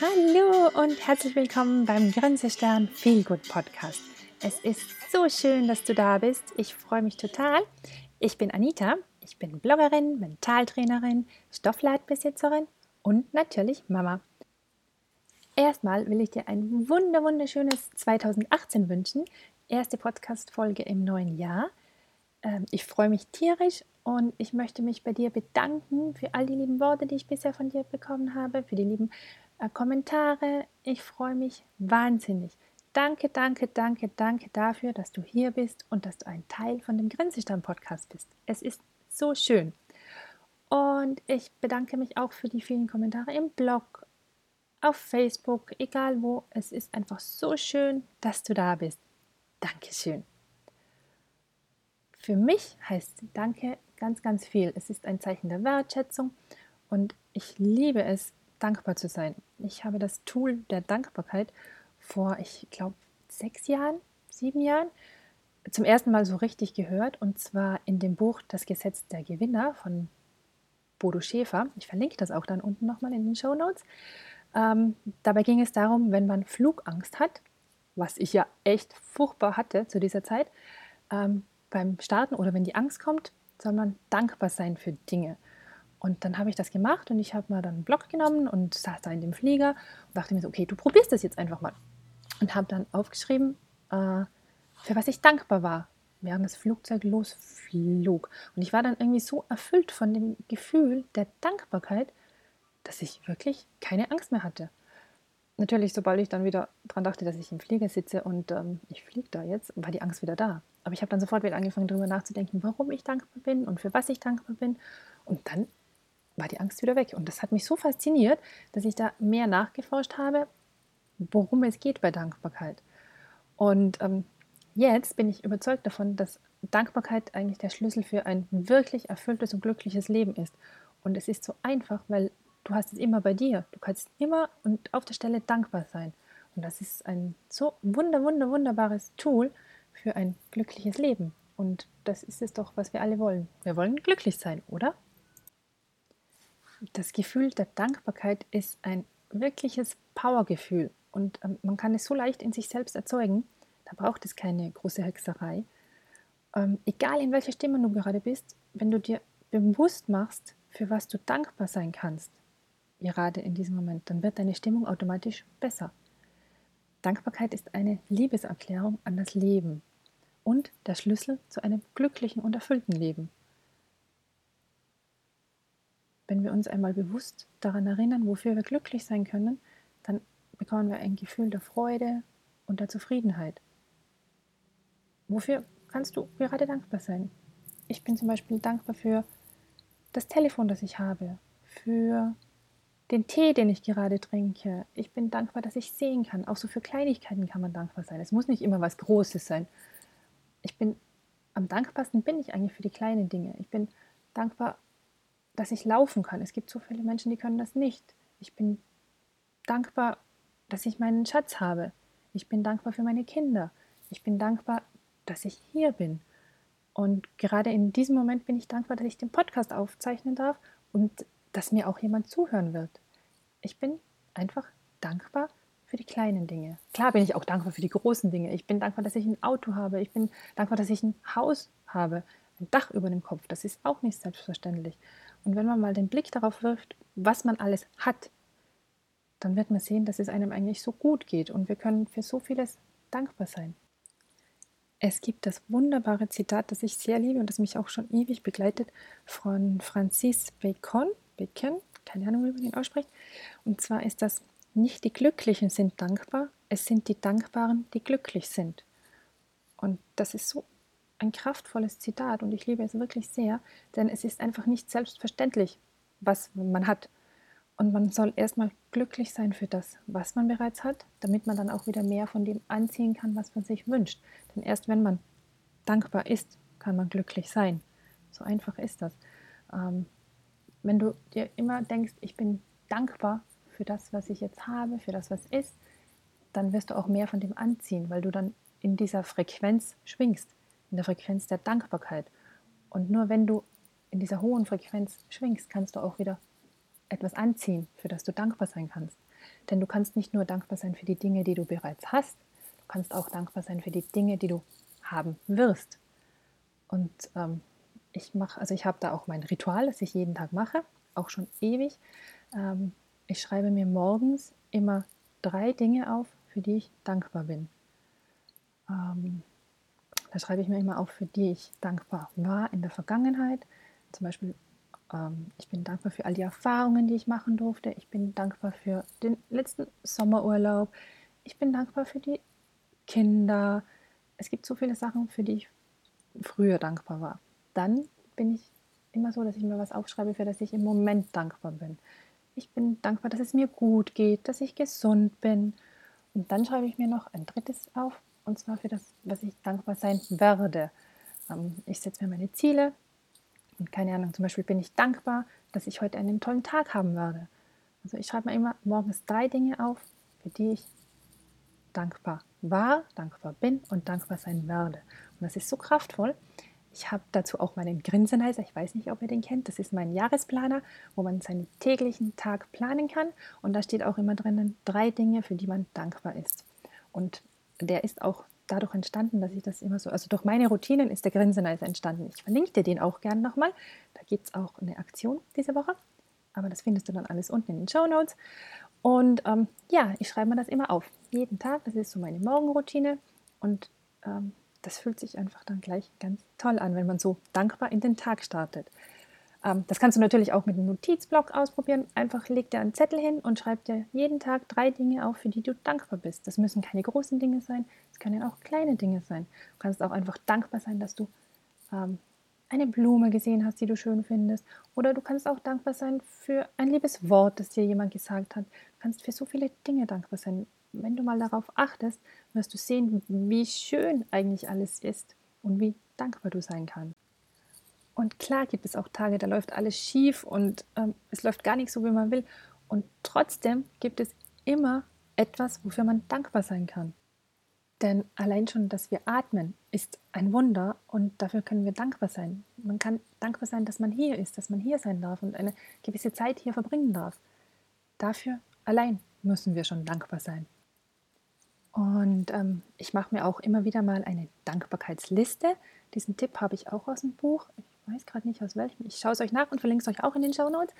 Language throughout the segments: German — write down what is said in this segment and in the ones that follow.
Hallo und herzlich willkommen beim Grenzestern Feelgood Podcast. Es ist so schön, dass du da bist. Ich freue mich total. Ich bin Anita. Ich bin Bloggerin, Mentaltrainerin, Stoffleitbesitzerin und natürlich Mama. Erstmal will ich dir ein wunder wunderschönes 2018 wünschen. Erste Podcast-Folge im neuen Jahr. Ähm, ich freue mich tierisch und ich möchte mich bei dir bedanken für all die lieben Worte, die ich bisher von dir bekommen habe, für die lieben Kommentare. Ich freue mich wahnsinnig. Danke, danke, danke, danke dafür, dass du hier bist und dass du ein Teil von dem Grenzestamm-Podcast bist. Es ist so schön. Und ich bedanke mich auch für die vielen Kommentare im Blog, auf Facebook, egal wo. Es ist einfach so schön, dass du da bist. Dankeschön. Für mich heißt Danke ganz, ganz viel. Es ist ein Zeichen der Wertschätzung und ich liebe es, dankbar zu sein. Ich habe das Tool der Dankbarkeit vor, ich glaube, sechs Jahren, sieben Jahren zum ersten Mal so richtig gehört und zwar in dem Buch Das Gesetz der Gewinner von Bodo Schäfer. Ich verlinke das auch dann unten nochmal in den Show Notes. Ähm, dabei ging es darum, wenn man Flugangst hat, was ich ja echt furchtbar hatte zu dieser Zeit, ähm, beim Starten oder wenn die Angst kommt, soll man dankbar sein für Dinge. Und dann habe ich das gemacht und ich habe mal dann einen Block genommen und saß da in dem Flieger und dachte mir so, okay, du probierst das jetzt einfach mal. Und habe dann aufgeschrieben, äh, für was ich dankbar war, während das Flugzeug losflog. Und ich war dann irgendwie so erfüllt von dem Gefühl der Dankbarkeit, dass ich wirklich keine Angst mehr hatte. Natürlich, sobald ich dann wieder daran dachte, dass ich im Flieger sitze und ähm, ich fliege da jetzt, war die Angst wieder da. Aber ich habe dann sofort wieder angefangen, darüber nachzudenken, warum ich dankbar bin und für was ich dankbar bin. Und dann war die Angst wieder weg. Und das hat mich so fasziniert, dass ich da mehr nachgeforscht habe, worum es geht bei Dankbarkeit. Und ähm, jetzt bin ich überzeugt davon, dass Dankbarkeit eigentlich der Schlüssel für ein wirklich erfülltes und glückliches Leben ist. Und es ist so einfach, weil du hast es immer bei dir. Du kannst immer und auf der Stelle dankbar sein. Und das ist ein so wunder, wunder, wunderbares Tool für ein glückliches Leben. Und das ist es doch, was wir alle wollen. Wir wollen glücklich sein, oder? Das Gefühl der Dankbarkeit ist ein wirkliches Powergefühl und ähm, man kann es so leicht in sich selbst erzeugen. Da braucht es keine große Hexerei. Ähm, egal in welcher Stimmung du gerade bist, wenn du dir bewusst machst, für was du dankbar sein kannst, gerade in diesem Moment, dann wird deine Stimmung automatisch besser. Dankbarkeit ist eine Liebeserklärung an das Leben und der Schlüssel zu einem glücklichen und erfüllten Leben wenn wir uns einmal bewusst daran erinnern, wofür wir glücklich sein können, dann bekommen wir ein Gefühl der Freude und der Zufriedenheit. Wofür kannst du gerade dankbar sein? Ich bin zum Beispiel dankbar für das Telefon, das ich habe, für den Tee, den ich gerade trinke. Ich bin dankbar, dass ich sehen kann. Auch so für Kleinigkeiten kann man dankbar sein. Es muss nicht immer was Großes sein. Ich bin am dankbarsten bin ich eigentlich für die kleinen Dinge. Ich bin dankbar dass ich laufen kann. Es gibt so viele Menschen, die können das nicht. Ich bin dankbar, dass ich meinen Schatz habe. Ich bin dankbar für meine Kinder. Ich bin dankbar, dass ich hier bin. Und gerade in diesem Moment bin ich dankbar, dass ich den Podcast aufzeichnen darf und dass mir auch jemand zuhören wird. Ich bin einfach dankbar für die kleinen Dinge. Klar bin ich auch dankbar für die großen Dinge. Ich bin dankbar, dass ich ein Auto habe. Ich bin dankbar, dass ich ein Haus habe, ein Dach über dem Kopf. Das ist auch nicht selbstverständlich. Und wenn man mal den Blick darauf wirft, was man alles hat, dann wird man sehen, dass es einem eigentlich so gut geht und wir können für so vieles dankbar sein. Es gibt das wunderbare Zitat, das ich sehr liebe und das mich auch schon ewig begleitet, von Francis Bacon, Bacon, keine Ahnung, wie man ihn ausspricht. Und zwar ist das, nicht die Glücklichen sind dankbar, es sind die Dankbaren, die glücklich sind. Und das ist so ein kraftvolles Zitat und ich liebe es wirklich sehr, denn es ist einfach nicht selbstverständlich, was man hat. Und man soll erstmal glücklich sein für das, was man bereits hat, damit man dann auch wieder mehr von dem anziehen kann, was man sich wünscht. Denn erst wenn man dankbar ist, kann man glücklich sein. So einfach ist das. Ähm, wenn du dir immer denkst, ich bin dankbar für das, was ich jetzt habe, für das, was ist, dann wirst du auch mehr von dem anziehen, weil du dann in dieser Frequenz schwingst in der Frequenz der Dankbarkeit. Und nur wenn du in dieser hohen Frequenz schwingst, kannst du auch wieder etwas anziehen, für das du dankbar sein kannst. Denn du kannst nicht nur dankbar sein für die Dinge, die du bereits hast, du kannst auch dankbar sein für die Dinge, die du haben wirst. Und ähm, ich mache, also ich habe da auch mein Ritual, das ich jeden Tag mache, auch schon ewig. Ähm, ich schreibe mir morgens immer drei Dinge auf, für die ich dankbar bin. Ähm, da schreibe ich mir immer auf, für die ich dankbar war in der Vergangenheit. Zum Beispiel, ähm, ich bin dankbar für all die Erfahrungen, die ich machen durfte. Ich bin dankbar für den letzten Sommerurlaub. Ich bin dankbar für die Kinder. Es gibt so viele Sachen, für die ich früher dankbar war. Dann bin ich immer so, dass ich mir was aufschreibe, für das ich im Moment dankbar bin. Ich bin dankbar, dass es mir gut geht, dass ich gesund bin. Und dann schreibe ich mir noch ein drittes auf, und zwar für das, was ich dankbar sein werde. Ähm, ich setze mir meine Ziele und keine Ahnung, zum Beispiel bin ich dankbar, dass ich heute einen tollen Tag haben werde. Also ich schreibe mir immer morgens drei Dinge auf, für die ich dankbar war, dankbar bin und dankbar sein werde. Und das ist so kraftvoll. Ich habe dazu auch meinen Grinsenizer, ich weiß nicht, ob ihr den kennt, das ist mein Jahresplaner, wo man seinen täglichen Tag planen kann. Und da steht auch immer drinnen drei Dinge, für die man dankbar ist. Und der ist auch dadurch entstanden, dass ich das immer so, also durch meine Routinen ist der Grinsenizer entstanden. Ich verlinke dir den auch gerne nochmal. Da gibt es auch eine Aktion diese Woche. Aber das findest du dann alles unten in den Show Notes. Und ähm, ja, ich schreibe mir das immer auf. Jeden Tag. Das ist so meine Morgenroutine. Und ähm, das fühlt sich einfach dann gleich ganz toll an, wenn man so dankbar in den Tag startet. Ähm, das kannst du natürlich auch mit einem Notizblock ausprobieren. Einfach leg dir einen Zettel hin und schreib dir jeden Tag drei Dinge auf, für die du dankbar bist. Das müssen keine großen Dinge sein, es können auch kleine Dinge sein. Du kannst auch einfach dankbar sein, dass du ähm, eine Blume gesehen hast, die du schön findest. Oder du kannst auch dankbar sein für ein liebes Wort, das dir jemand gesagt hat. Du kannst für so viele Dinge dankbar sein. Wenn du mal darauf achtest, wirst du sehen, wie schön eigentlich alles ist und wie dankbar du sein kannst. Und klar gibt es auch Tage, da läuft alles schief und ähm, es läuft gar nicht so, wie man will. Und trotzdem gibt es immer etwas, wofür man dankbar sein kann. Denn allein schon, dass wir atmen, ist ein Wunder und dafür können wir dankbar sein. Man kann dankbar sein, dass man hier ist, dass man hier sein darf und eine gewisse Zeit hier verbringen darf. Dafür allein müssen wir schon dankbar sein. Und ähm, ich mache mir auch immer wieder mal eine Dankbarkeitsliste. Diesen Tipp habe ich auch aus dem Buch. Ich weiß gerade nicht aus welchem. Ich schaue es euch nach und verlinke es euch auch in den Show Notes.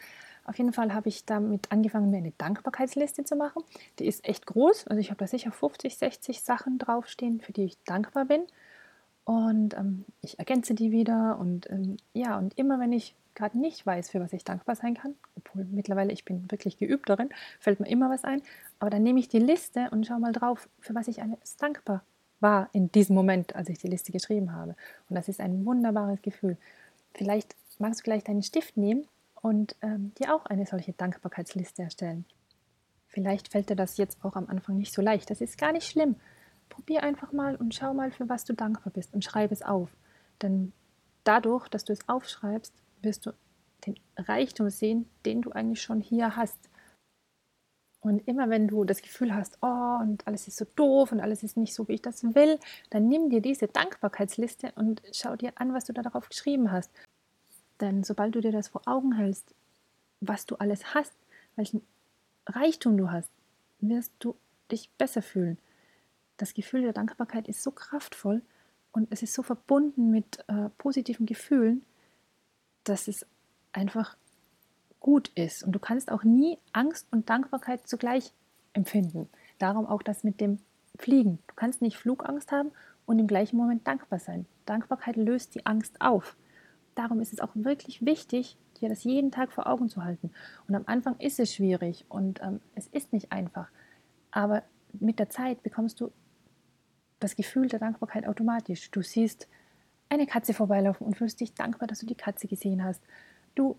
Auf jeden Fall habe ich damit angefangen, mir eine Dankbarkeitsliste zu machen. Die ist echt groß. Also ich habe da sicher 50, 60 Sachen draufstehen, für die ich dankbar bin. Und ähm, ich ergänze die wieder. Und ähm, ja, und immer wenn ich gerade nicht weiß, für was ich dankbar sein kann, obwohl mittlerweile ich bin wirklich geübt darin, fällt mir immer was ein. Aber dann nehme ich die Liste und schaue mal drauf, für was ich alles dankbar war in diesem Moment, als ich die Liste geschrieben habe. Und das ist ein wunderbares Gefühl. Vielleicht magst du gleich deinen Stift nehmen und ähm, dir auch eine solche Dankbarkeitsliste erstellen. Vielleicht fällt dir das jetzt auch am Anfang nicht so leicht. Das ist gar nicht schlimm. Probier einfach mal und schau mal, für was du dankbar bist und schreibe es auf. Denn dadurch, dass du es aufschreibst, wirst du den Reichtum sehen, den du eigentlich schon hier hast. Und immer wenn du das Gefühl hast, oh, und alles ist so doof und alles ist nicht so, wie ich das will, dann nimm dir diese Dankbarkeitsliste und schau dir an, was du da darauf geschrieben hast. Denn sobald du dir das vor Augen hältst, was du alles hast, welchen Reichtum du hast, wirst du dich besser fühlen. Das Gefühl der Dankbarkeit ist so kraftvoll und es ist so verbunden mit äh, positiven Gefühlen, dass es einfach gut ist. Und du kannst auch nie Angst und Dankbarkeit zugleich empfinden. Darum auch das mit dem Fliegen. Du kannst nicht Flugangst haben und im gleichen Moment dankbar sein. Dankbarkeit löst die Angst auf. Darum ist es auch wirklich wichtig, dir das jeden Tag vor Augen zu halten. Und am Anfang ist es schwierig und ähm, es ist nicht einfach. Aber mit der Zeit bekommst du das Gefühl der Dankbarkeit automatisch. Du siehst eine Katze vorbeilaufen und fühlst dich dankbar, dass du die Katze gesehen hast. Du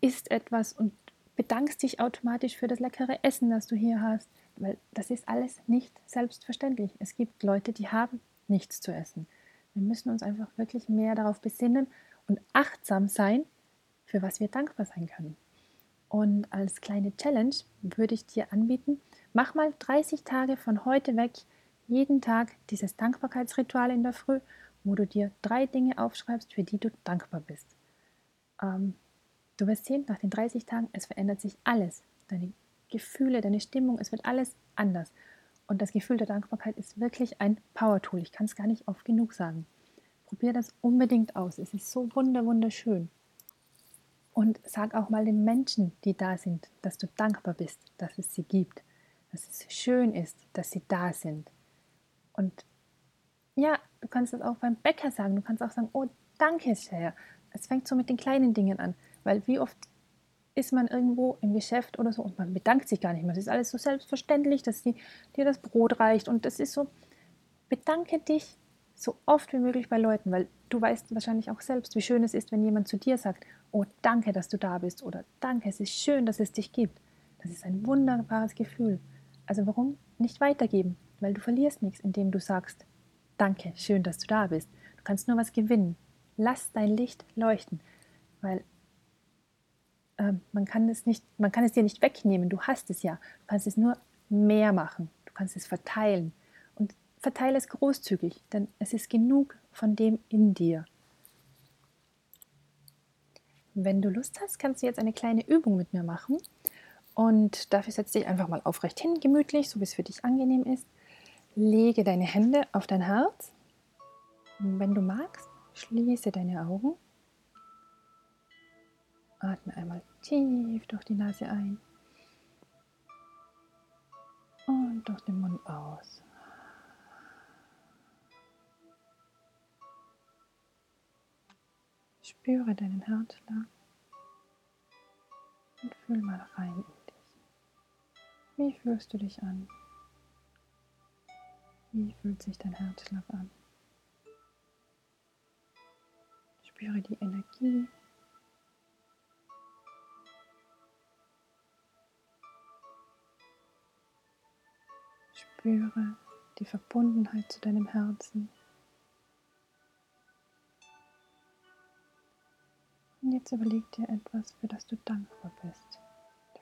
isst etwas und bedankst dich automatisch für das leckere Essen, das du hier hast, weil das ist alles nicht selbstverständlich. Es gibt Leute, die haben nichts zu essen. Wir müssen uns einfach wirklich mehr darauf besinnen und achtsam sein, für was wir dankbar sein können. Und als kleine Challenge würde ich dir anbieten, mach mal 30 Tage von heute weg jeden Tag dieses Dankbarkeitsritual in der Früh, wo du dir drei Dinge aufschreibst, für die du dankbar bist. Ähm, Du wirst sehen, nach den 30 Tagen, es verändert sich alles. Deine Gefühle, deine Stimmung, es wird alles anders. Und das Gefühl der Dankbarkeit ist wirklich ein Power-Tool. Ich kann es gar nicht oft genug sagen. Probier das unbedingt aus. Es ist so wunder, wunderschön. Und sag auch mal den Menschen, die da sind, dass du dankbar bist, dass es sie gibt, dass es schön ist, dass sie da sind. Und ja, du kannst es auch beim Bäcker sagen. Du kannst auch sagen, oh, danke sehr. Es fängt so mit den kleinen Dingen an, weil wie oft ist man irgendwo im Geschäft oder so und man bedankt sich gar nicht mehr. Es ist alles so selbstverständlich, dass sie dir das Brot reicht und das ist so, bedanke dich so oft wie möglich bei Leuten, weil du weißt wahrscheinlich auch selbst, wie schön es ist, wenn jemand zu dir sagt, oh danke, dass du da bist oder danke, es ist schön, dass es dich gibt. Das ist ein wunderbares Gefühl. Also warum nicht weitergeben? Weil du verlierst nichts, indem du sagst, danke, schön, dass du da bist. Du kannst nur was gewinnen. Lass dein Licht leuchten, weil äh, man, kann es nicht, man kann es dir nicht wegnehmen, du hast es ja. Du kannst es nur mehr machen, du kannst es verteilen. Und verteile es großzügig, denn es ist genug von dem in dir. Wenn du Lust hast, kannst du jetzt eine kleine Übung mit mir machen. Und dafür setz dich einfach mal aufrecht hin, gemütlich, so wie es für dich angenehm ist. Lege deine Hände auf dein Herz. wenn du magst, schließe deine Augen Atme einmal tief durch die Nase ein und durch den Mund aus. Spüre deinen Herzschlag und fühl mal rein in dich. Wie fühlst du dich an? Wie fühlt sich dein Herzschlag an? Spüre die Energie Spüre die Verbundenheit zu deinem Herzen. Jetzt überleg dir etwas, für das du dankbar bist.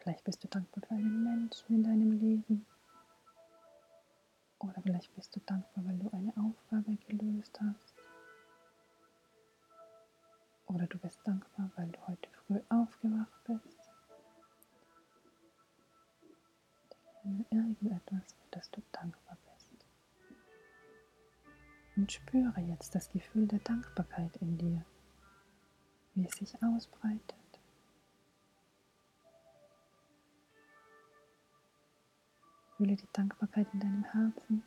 Vielleicht bist du dankbar für einen Menschen in deinem Leben. Oder vielleicht bist du dankbar, weil du eine Aufgabe gelöst hast. Oder du bist dankbar, weil du heute früh aufgewacht bist. irgendetwas, für das du dankbar bist. Und spüre jetzt das Gefühl der Dankbarkeit in dir, wie es sich ausbreitet. Fühle die Dankbarkeit in deinem Herzen.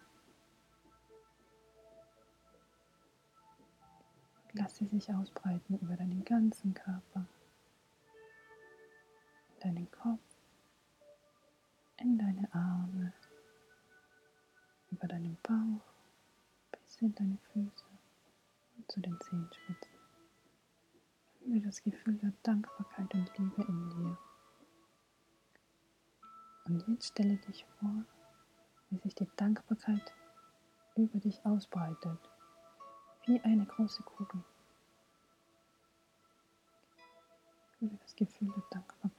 Lass sie sich ausbreiten über deinen ganzen Körper, deinen Kopf in deine Arme, über deinen Bauch bis in deine Füße und zu den Zehenspitzen. Fühle das Gefühl der Dankbarkeit und Liebe in dir. Und jetzt stelle dich vor, wie sich die Dankbarkeit über dich ausbreitet, wie eine große Kugel. Fühle das Gefühl der Dankbarkeit.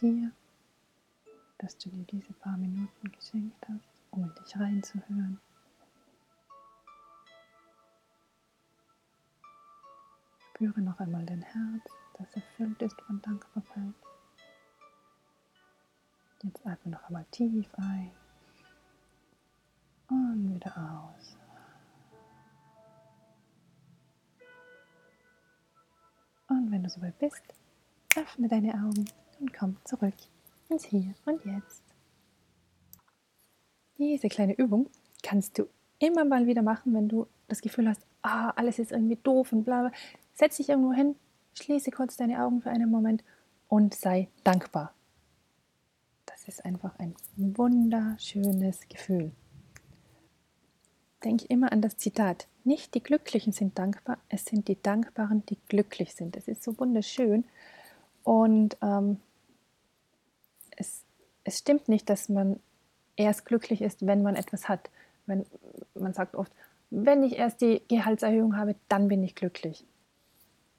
Dir, dass du dir diese paar Minuten geschenkt hast, um in dich reinzuhören. Spüre noch einmal dein Herz, das erfüllt ist von Dankbarkeit. Jetzt atme noch einmal tief ein und wieder aus. Und wenn du soweit bist, Öffne deine Augen und komm zurück ins Hier und Jetzt. Diese kleine Übung kannst du immer mal wieder machen, wenn du das Gefühl hast, ah, alles ist irgendwie doof und bla bla. Setz dich irgendwo hin, schließe kurz deine Augen für einen Moment und sei dankbar. Das ist einfach ein wunderschönes Gefühl. Denk immer an das Zitat. Nicht die Glücklichen sind dankbar, es sind die Dankbaren, die glücklich sind. Das ist so wunderschön. Und ähm, es, stimmt nicht, dass man erst glücklich ist, wenn man etwas hat. Wenn, man sagt oft, wenn ich erst die Gehaltserhöhung habe, dann bin ich glücklich.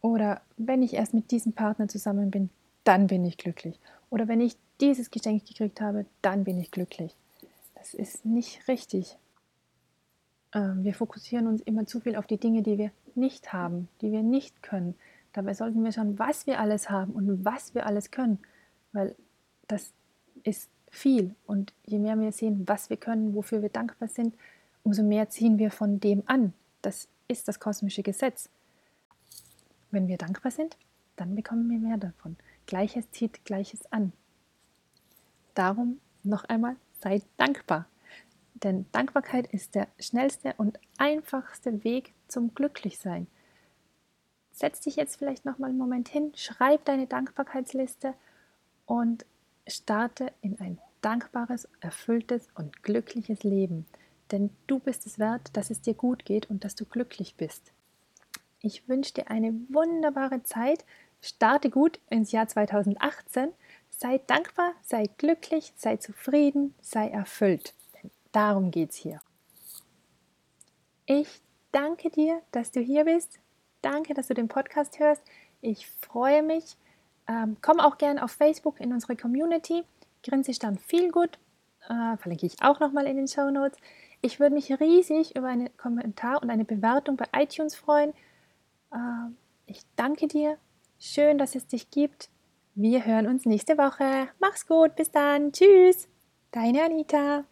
Oder wenn ich erst mit diesem Partner zusammen bin, dann bin ich glücklich. Oder wenn ich dieses Geschenk gekriegt habe, dann bin ich glücklich. Das ist nicht richtig. Ähm, wir fokussieren uns immer zu viel auf die Dinge, die wir nicht haben, die wir nicht können. Dabei sollten wir schauen, was wir alles haben und was wir alles können, weil das ist viel. Und je mehr wir sehen, was wir können, wofür wir dankbar sind, umso mehr ziehen wir von dem an. Das ist das kosmische Gesetz. Wenn wir dankbar sind, dann bekommen wir mehr davon. Gleiches zieht Gleiches an. Darum noch einmal, sei dankbar. Denn Dankbarkeit ist der schnellste und einfachste Weg zum Glücklichsein. Setz dich jetzt vielleicht noch mal einen Moment hin, schreib deine Dankbarkeitsliste und starte in ein dankbares, erfülltes und glückliches Leben. Denn du bist es wert, dass es dir gut geht und dass du glücklich bist. Ich wünsche dir eine wunderbare Zeit. Starte gut ins Jahr 2018. Sei dankbar, sei glücklich, sei zufrieden, sei erfüllt. Darum geht es hier. Ich danke dir, dass du hier bist. Danke, dass du den Podcast hörst. Ich freue mich. Ähm, komm auch gerne auf Facebook in unsere Community. Grinsestand viel gut. Äh, verlinke ich auch nochmal in den Show Notes. Ich würde mich riesig über einen Kommentar und eine Bewertung bei iTunes freuen. Äh, ich danke dir. Schön, dass es dich gibt. Wir hören uns nächste Woche. Mach's gut. Bis dann. Tschüss. Deine Anita.